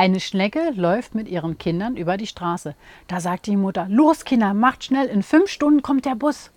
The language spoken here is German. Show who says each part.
Speaker 1: Eine Schnecke läuft mit ihren Kindern über die Straße. Da sagt die Mutter, los Kinder, macht schnell, in fünf Stunden kommt der Bus.